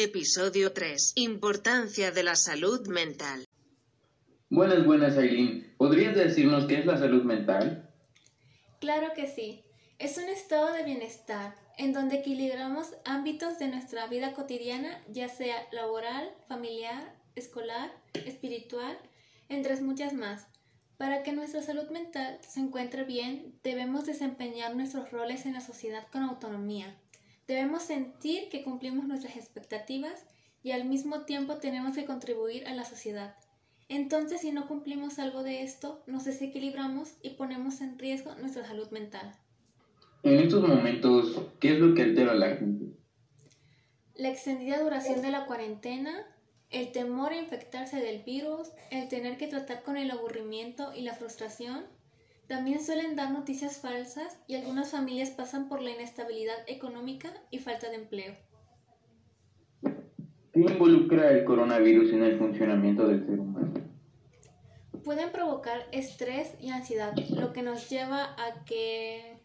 Episodio 3. Importancia de la salud mental. Buenas, buenas, Aileen. ¿Podrías decirnos qué es la salud mental? Claro que sí. Es un estado de bienestar en donde equilibramos ámbitos de nuestra vida cotidiana, ya sea laboral, familiar, escolar, espiritual, entre muchas más. Para que nuestra salud mental se encuentre bien, debemos desempeñar nuestros roles en la sociedad con autonomía. Debemos sentir que cumplimos nuestras expectativas y al mismo tiempo tenemos que contribuir a la sociedad. Entonces, si no cumplimos algo de esto, nos desequilibramos y ponemos en riesgo nuestra salud mental. En estos momentos, ¿qué es lo que altera a la gente? La extendida duración de la cuarentena, el temor a infectarse del virus, el tener que tratar con el aburrimiento y la frustración, también suelen dar noticias falsas y algunas familias pasan por la inestabilidad económica y falta de empleo. ¿Qué involucra el coronavirus en el funcionamiento del ser humano? Pueden provocar estrés y ansiedad, lo que nos lleva a que